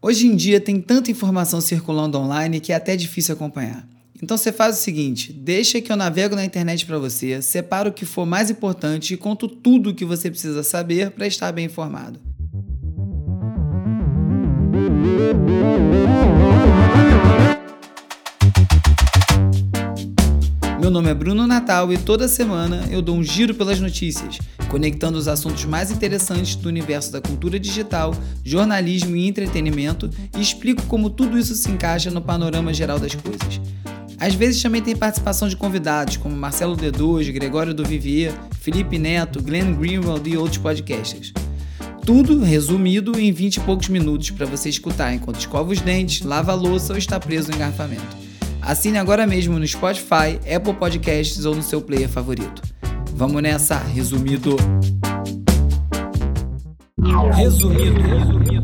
Hoje em dia tem tanta informação circulando online que é até difícil acompanhar. Então você faz o seguinte: deixa que eu navego na internet para você, separo o que for mais importante e conto tudo o que você precisa saber para estar bem informado. Meu nome é Bruno Natal e toda semana eu dou um giro pelas notícias, conectando os assuntos mais interessantes do universo da cultura digital, jornalismo e entretenimento e explico como tudo isso se encaixa no panorama geral das coisas. Às vezes também tem participação de convidados como Marcelo D2, Gregório do Vivier, Felipe Neto, Glenn Greenwald e outros podcasters. Tudo resumido em 20 e poucos minutos para você escutar enquanto escova os dentes, lava a louça ou está preso no engarrafamento. Assine agora mesmo no Spotify, Apple Podcasts ou no seu player favorito. Vamos nessa, resumido. Resumido. resumido.